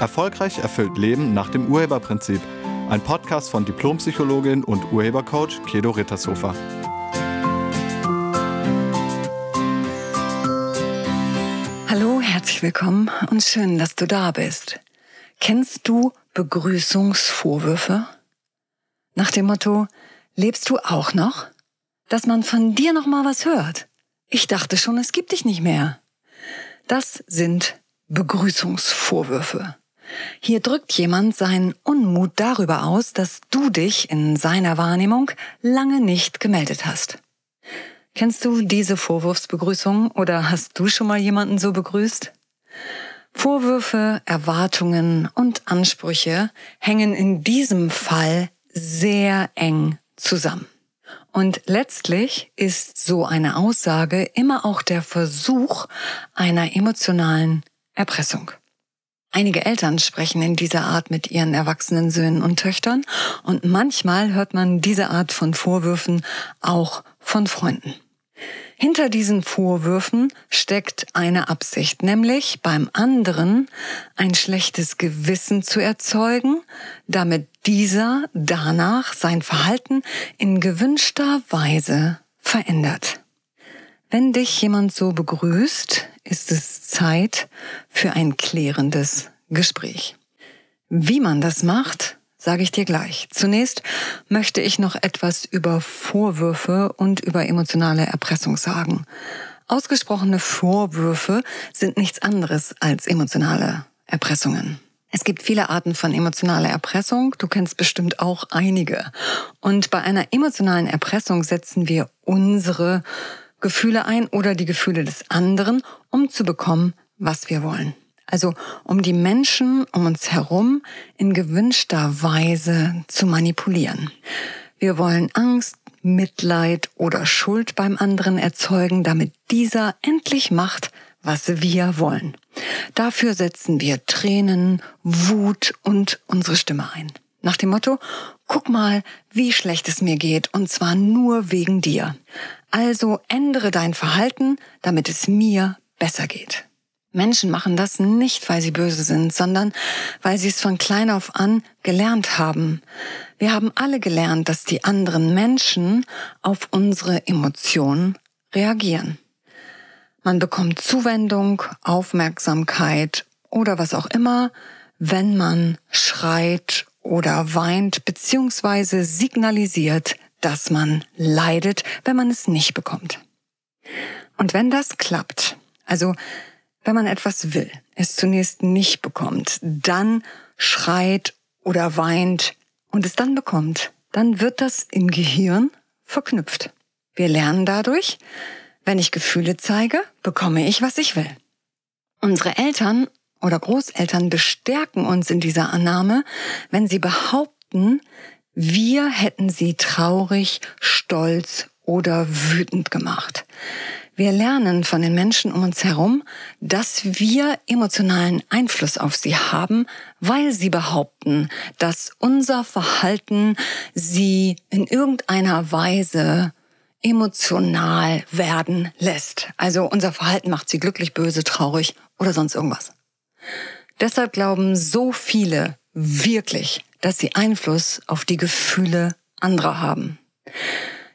Erfolgreich erfüllt Leben nach dem Urheberprinzip. Ein Podcast von Diplompsychologin und Urhebercoach Kedo Rittershofer. Hallo, herzlich willkommen und schön, dass du da bist. Kennst du Begrüßungsvorwürfe? Nach dem Motto, lebst du auch noch? Dass man von dir noch mal was hört. Ich dachte schon, es gibt dich nicht mehr. Das sind Begrüßungsvorwürfe. Hier drückt jemand seinen Unmut darüber aus, dass du dich in seiner Wahrnehmung lange nicht gemeldet hast. Kennst du diese Vorwurfsbegrüßung oder hast du schon mal jemanden so begrüßt? Vorwürfe, Erwartungen und Ansprüche hängen in diesem Fall sehr eng zusammen. Und letztlich ist so eine Aussage immer auch der Versuch einer emotionalen Erpressung. Einige Eltern sprechen in dieser Art mit ihren erwachsenen Söhnen und Töchtern und manchmal hört man diese Art von Vorwürfen auch von Freunden. Hinter diesen Vorwürfen steckt eine Absicht, nämlich beim anderen ein schlechtes Gewissen zu erzeugen, damit dieser danach sein Verhalten in gewünschter Weise verändert. Wenn dich jemand so begrüßt, ist es Zeit für ein klärendes Gespräch. Wie man das macht, sage ich dir gleich. Zunächst möchte ich noch etwas über Vorwürfe und über emotionale Erpressung sagen. Ausgesprochene Vorwürfe sind nichts anderes als emotionale Erpressungen. Es gibt viele Arten von emotionaler Erpressung. Du kennst bestimmt auch einige. Und bei einer emotionalen Erpressung setzen wir unsere Gefühle ein oder die Gefühle des anderen, um zu bekommen, was wir wollen. Also um die Menschen um uns herum in gewünschter Weise zu manipulieren. Wir wollen Angst, Mitleid oder Schuld beim anderen erzeugen, damit dieser endlich macht, was wir wollen. Dafür setzen wir Tränen, Wut und unsere Stimme ein. Nach dem Motto, guck mal, wie schlecht es mir geht, und zwar nur wegen dir. Also ändere dein Verhalten, damit es mir besser geht. Menschen machen das nicht, weil sie böse sind, sondern weil sie es von klein auf an gelernt haben. Wir haben alle gelernt, dass die anderen Menschen auf unsere Emotionen reagieren. Man bekommt Zuwendung, Aufmerksamkeit oder was auch immer, wenn man schreit oder weint bzw. signalisiert, dass man leidet, wenn man es nicht bekommt. Und wenn das klappt, also wenn man etwas will, es zunächst nicht bekommt, dann schreit oder weint und es dann bekommt, dann wird das im Gehirn verknüpft. Wir lernen dadurch, wenn ich Gefühle zeige, bekomme ich, was ich will. Unsere Eltern oder Großeltern bestärken uns in dieser Annahme, wenn sie behaupten, wir hätten sie traurig, stolz oder wütend gemacht. Wir lernen von den Menschen um uns herum, dass wir emotionalen Einfluss auf sie haben, weil sie behaupten, dass unser Verhalten sie in irgendeiner Weise emotional werden lässt. Also unser Verhalten macht sie glücklich, böse, traurig oder sonst irgendwas. Deshalb glauben so viele wirklich, dass sie Einfluss auf die Gefühle anderer haben.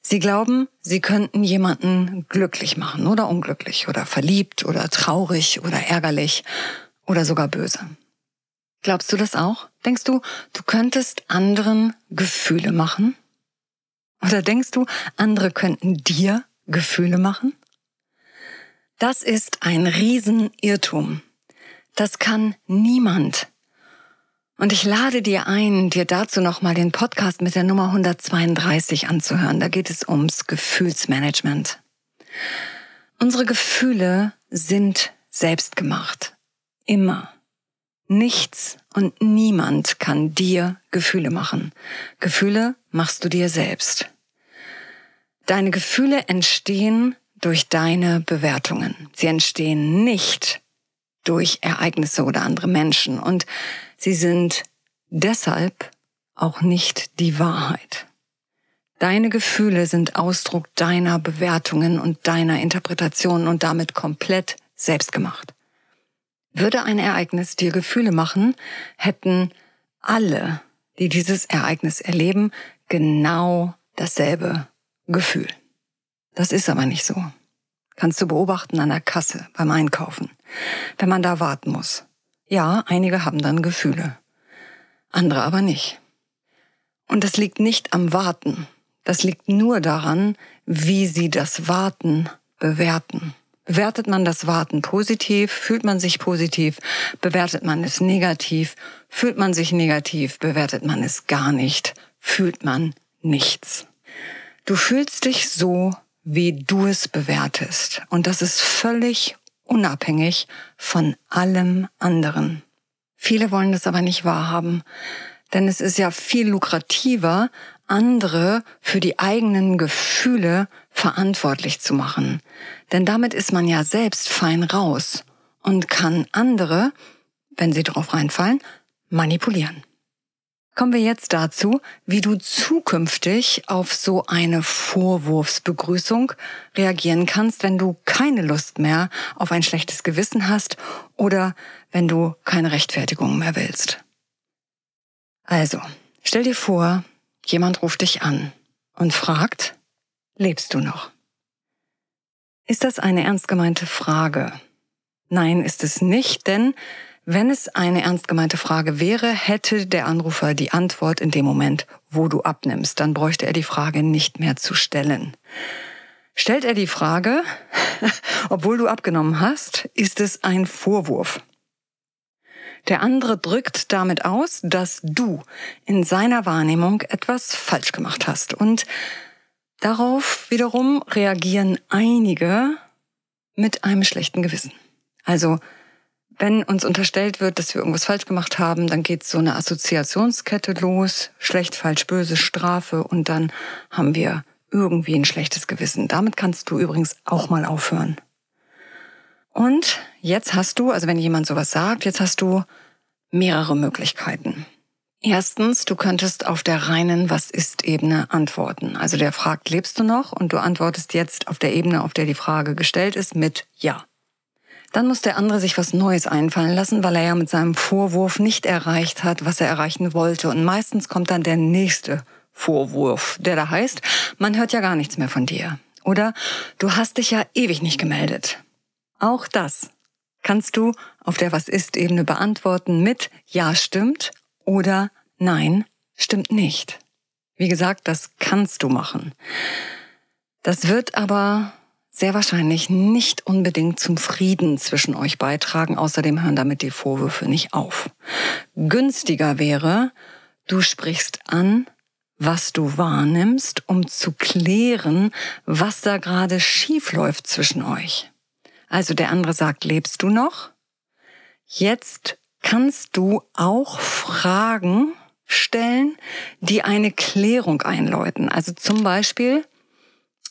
Sie glauben, sie könnten jemanden glücklich machen oder unglücklich oder verliebt oder traurig oder ärgerlich oder sogar böse. Glaubst du das auch? Denkst du, du könntest anderen Gefühle machen? Oder denkst du, andere könnten dir Gefühle machen? Das ist ein Riesenirrtum. Das kann niemand. Und ich lade dir ein, dir dazu nochmal den Podcast mit der Nummer 132 anzuhören. Da geht es ums Gefühlsmanagement. Unsere Gefühle sind selbstgemacht. Immer. Nichts und niemand kann dir Gefühle machen. Gefühle machst du dir selbst. Deine Gefühle entstehen durch deine Bewertungen. Sie entstehen nicht durch Ereignisse oder andere Menschen und sie sind deshalb auch nicht die Wahrheit. Deine Gefühle sind Ausdruck deiner Bewertungen und deiner Interpretationen und damit komplett selbstgemacht. Würde ein Ereignis dir Gefühle machen, hätten alle, die dieses Ereignis erleben, genau dasselbe Gefühl. Das ist aber nicht so. Kannst du beobachten an der Kasse beim Einkaufen, wenn man da warten muss. Ja, einige haben dann Gefühle, andere aber nicht. Und das liegt nicht am Warten, das liegt nur daran, wie sie das Warten bewerten. Bewertet man das Warten positiv, fühlt man sich positiv, bewertet man es negativ, fühlt man sich negativ, bewertet man es gar nicht, fühlt man nichts. Du fühlst dich so, wie du es bewertest. Und das ist völlig unabhängig von allem anderen. Viele wollen das aber nicht wahrhaben, denn es ist ja viel lukrativer, andere für die eigenen Gefühle verantwortlich zu machen. Denn damit ist man ja selbst fein raus und kann andere, wenn sie drauf reinfallen, manipulieren. Kommen wir jetzt dazu, wie du zukünftig auf so eine Vorwurfsbegrüßung reagieren kannst, wenn du keine Lust mehr auf ein schlechtes Gewissen hast oder wenn du keine Rechtfertigung mehr willst. Also, stell dir vor, jemand ruft dich an und fragt, lebst du noch? Ist das eine ernst gemeinte Frage? Nein, ist es nicht, denn wenn es eine ernst gemeinte Frage wäre, hätte der Anrufer die Antwort in dem Moment, wo du abnimmst. Dann bräuchte er die Frage nicht mehr zu stellen. Stellt er die Frage, obwohl du abgenommen hast, ist es ein Vorwurf. Der andere drückt damit aus, dass du in seiner Wahrnehmung etwas falsch gemacht hast. Und darauf wiederum reagieren einige mit einem schlechten Gewissen. Also wenn uns unterstellt wird, dass wir irgendwas falsch gemacht haben, dann geht so eine Assoziationskette los, schlecht, falsch, böse, Strafe und dann haben wir irgendwie ein schlechtes Gewissen. Damit kannst du übrigens auch mal aufhören. Und jetzt hast du, also wenn jemand sowas sagt, jetzt hast du mehrere Möglichkeiten. Erstens, du könntest auf der reinen Was ist Ebene antworten. Also der fragt, lebst du noch? Und du antwortest jetzt auf der Ebene, auf der die Frage gestellt ist, mit Ja. Dann muss der andere sich was Neues einfallen lassen, weil er ja mit seinem Vorwurf nicht erreicht hat, was er erreichen wollte. Und meistens kommt dann der nächste Vorwurf, der da heißt, man hört ja gar nichts mehr von dir. Oder du hast dich ja ewig nicht gemeldet. Auch das kannst du auf der Was ist Ebene beantworten mit Ja stimmt oder Nein stimmt nicht. Wie gesagt, das kannst du machen. Das wird aber sehr wahrscheinlich nicht unbedingt zum Frieden zwischen euch beitragen. Außerdem hören damit die Vorwürfe nicht auf. Günstiger wäre, du sprichst an, was du wahrnimmst, um zu klären, was da gerade schief läuft zwischen euch. Also der andere sagt, lebst du noch? Jetzt kannst du auch Fragen stellen, die eine Klärung einläuten. Also zum Beispiel,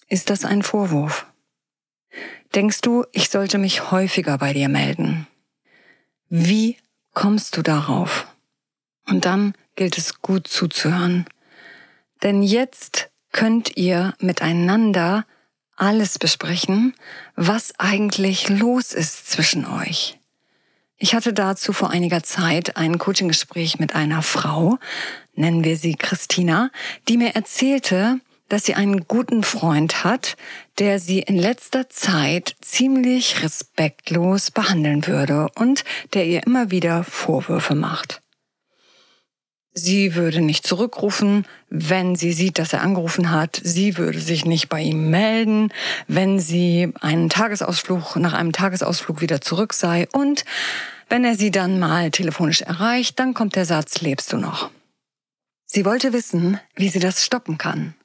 ist das ein Vorwurf? Denkst du, ich sollte mich häufiger bei dir melden? Wie kommst du darauf? Und dann gilt es gut zuzuhören. Denn jetzt könnt ihr miteinander alles besprechen, was eigentlich los ist zwischen euch. Ich hatte dazu vor einiger Zeit ein Coaching-Gespräch mit einer Frau, nennen wir sie Christina, die mir erzählte, dass sie einen guten Freund hat, der sie in letzter Zeit ziemlich respektlos behandeln würde und der ihr immer wieder Vorwürfe macht. Sie würde nicht zurückrufen, wenn sie sieht, dass er angerufen hat. Sie würde sich nicht bei ihm melden, wenn sie einen Tagesausflug nach einem Tagesausflug wieder zurück sei. Und wenn er sie dann mal telefonisch erreicht, dann kommt der Satz, lebst du noch? Sie wollte wissen, wie sie das stoppen kann.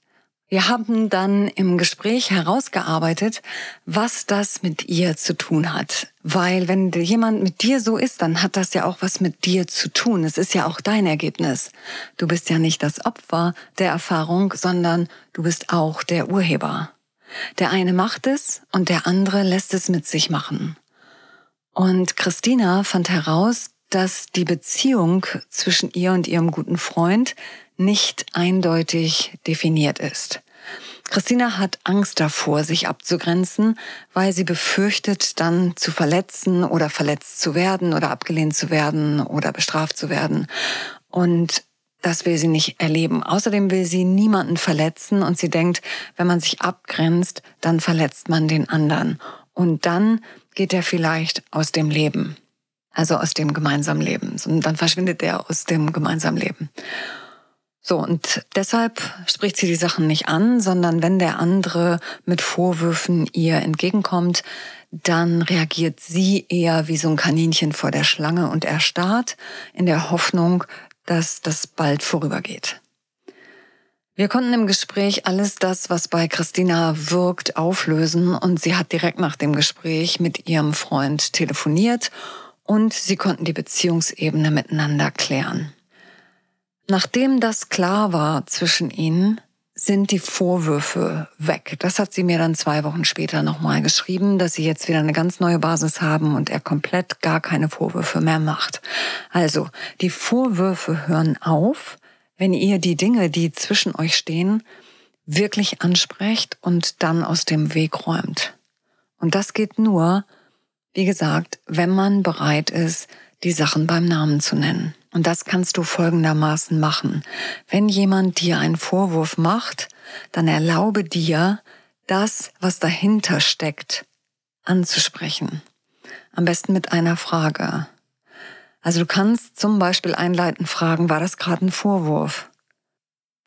Wir haben dann im Gespräch herausgearbeitet, was das mit ihr zu tun hat. Weil wenn jemand mit dir so ist, dann hat das ja auch was mit dir zu tun. Es ist ja auch dein Ergebnis. Du bist ja nicht das Opfer der Erfahrung, sondern du bist auch der Urheber. Der eine macht es und der andere lässt es mit sich machen. Und Christina fand heraus, dass die Beziehung zwischen ihr und ihrem guten Freund nicht eindeutig definiert ist. Christina hat Angst davor, sich abzugrenzen, weil sie befürchtet, dann zu verletzen oder verletzt zu werden oder abgelehnt zu werden oder bestraft zu werden. Und das will sie nicht erleben. Außerdem will sie niemanden verletzen und sie denkt, wenn man sich abgrenzt, dann verletzt man den anderen. Und dann geht er vielleicht aus dem Leben. Also aus dem gemeinsamen Leben. Und dann verschwindet er aus dem gemeinsamen Leben. So, und deshalb spricht sie die Sachen nicht an, sondern wenn der andere mit Vorwürfen ihr entgegenkommt, dann reagiert sie eher wie so ein Kaninchen vor der Schlange und erstarrt in der Hoffnung, dass das bald vorübergeht. Wir konnten im Gespräch alles das, was bei Christina wirkt, auflösen und sie hat direkt nach dem Gespräch mit ihrem Freund telefoniert und sie konnten die Beziehungsebene miteinander klären. Nachdem das klar war zwischen ihnen, sind die Vorwürfe weg. Das hat sie mir dann zwei Wochen später nochmal geschrieben, dass sie jetzt wieder eine ganz neue Basis haben und er komplett gar keine Vorwürfe mehr macht. Also, die Vorwürfe hören auf, wenn ihr die Dinge, die zwischen euch stehen, wirklich ansprecht und dann aus dem Weg räumt. Und das geht nur, wie gesagt, wenn man bereit ist, die Sachen beim Namen zu nennen. Und das kannst du folgendermaßen machen. Wenn jemand dir einen Vorwurf macht, dann erlaube dir, das, was dahinter steckt, anzusprechen. Am besten mit einer Frage. Also du kannst zum Beispiel einleitend fragen, war das gerade ein Vorwurf?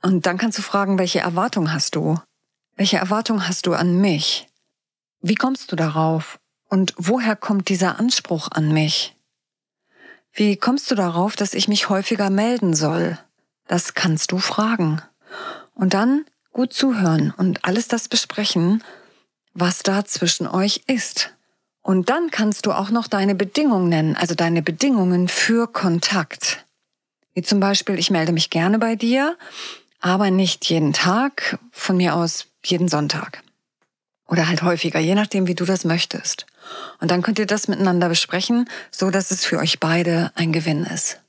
Und dann kannst du fragen, welche Erwartung hast du? Welche Erwartung hast du an mich? Wie kommst du darauf? Und woher kommt dieser Anspruch an mich? Wie kommst du darauf, dass ich mich häufiger melden soll? Das kannst du fragen. Und dann gut zuhören und alles das besprechen, was da zwischen euch ist. Und dann kannst du auch noch deine Bedingungen nennen, also deine Bedingungen für Kontakt. Wie zum Beispiel, ich melde mich gerne bei dir, aber nicht jeden Tag, von mir aus jeden Sonntag. Oder halt häufiger, je nachdem, wie du das möchtest. Und dann könnt ihr das miteinander besprechen, so dass es für euch beide ein Gewinn ist.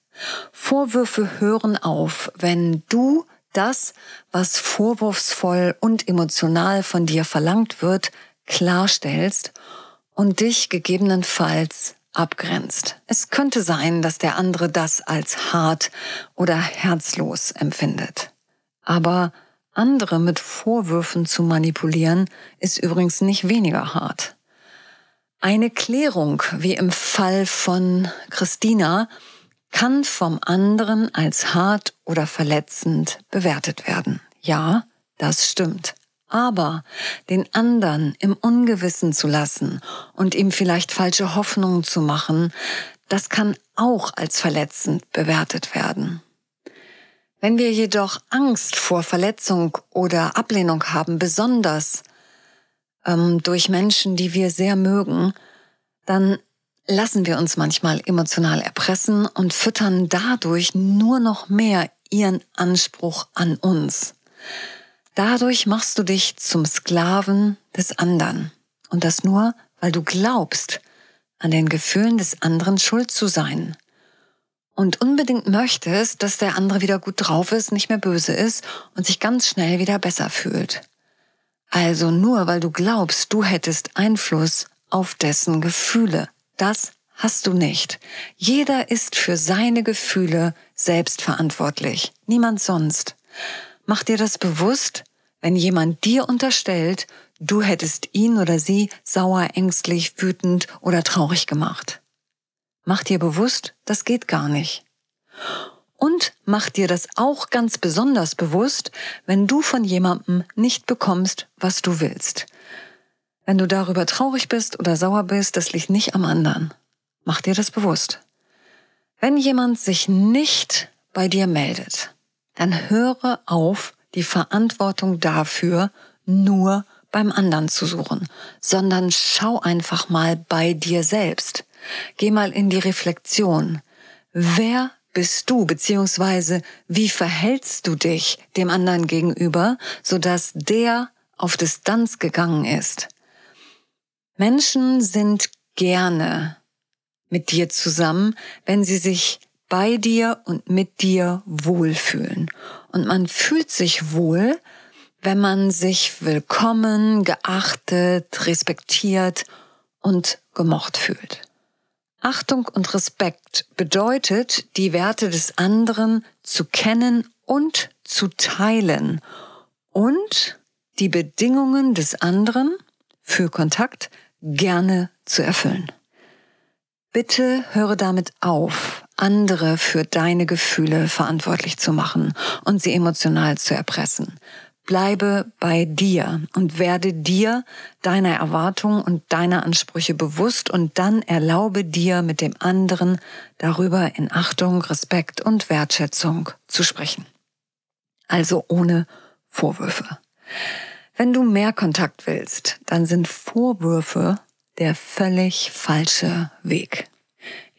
Vorwürfe hören auf, wenn du das, was vorwurfsvoll und emotional von dir verlangt wird, klarstellst und dich gegebenenfalls abgrenzt. Es könnte sein, dass der andere das als hart oder herzlos empfindet. Aber andere mit Vorwürfen zu manipulieren, ist übrigens nicht weniger hart. Eine Klärung, wie im Fall von Christina, kann vom anderen als hart oder verletzend bewertet werden. Ja, das stimmt. Aber den anderen im Ungewissen zu lassen und ihm vielleicht falsche Hoffnungen zu machen, das kann auch als verletzend bewertet werden. Wenn wir jedoch Angst vor Verletzung oder Ablehnung haben, besonders ähm, durch Menschen, die wir sehr mögen, dann lassen wir uns manchmal emotional erpressen und füttern dadurch nur noch mehr ihren Anspruch an uns. Dadurch machst du dich zum Sklaven des anderen. Und das nur, weil du glaubst, an den Gefühlen des anderen schuld zu sein. Und unbedingt möchtest, dass der andere wieder gut drauf ist, nicht mehr böse ist und sich ganz schnell wieder besser fühlt. Also nur weil du glaubst, du hättest Einfluss auf dessen Gefühle. Das hast du nicht. Jeder ist für seine Gefühle selbst verantwortlich. Niemand sonst. Mach dir das bewusst, wenn jemand dir unterstellt, du hättest ihn oder sie sauer, ängstlich, wütend oder traurig gemacht. Mach dir bewusst, das geht gar nicht. Und mach dir das auch ganz besonders bewusst, wenn du von jemandem nicht bekommst, was du willst. Wenn du darüber traurig bist oder sauer bist, das liegt nicht am anderen. Mach dir das bewusst. Wenn jemand sich nicht bei dir meldet, dann höre auf, die Verantwortung dafür nur beim anderen zu suchen, sondern schau einfach mal bei dir selbst. Geh mal in die Reflexion. Wer bist du, beziehungsweise wie verhältst du dich dem anderen gegenüber, sodass der auf Distanz gegangen ist? Menschen sind gerne mit dir zusammen, wenn sie sich bei dir und mit dir wohlfühlen. Und man fühlt sich wohl, wenn man sich willkommen, geachtet, respektiert und gemocht fühlt. Achtung und Respekt bedeutet, die Werte des anderen zu kennen und zu teilen und die Bedingungen des anderen für Kontakt gerne zu erfüllen. Bitte höre damit auf, andere für deine Gefühle verantwortlich zu machen und sie emotional zu erpressen. Bleibe bei dir und werde dir deiner Erwartungen und deiner Ansprüche bewusst und dann erlaube dir mit dem anderen darüber in Achtung, Respekt und Wertschätzung zu sprechen. Also ohne Vorwürfe. Wenn du mehr Kontakt willst, dann sind Vorwürfe der völlig falsche Weg.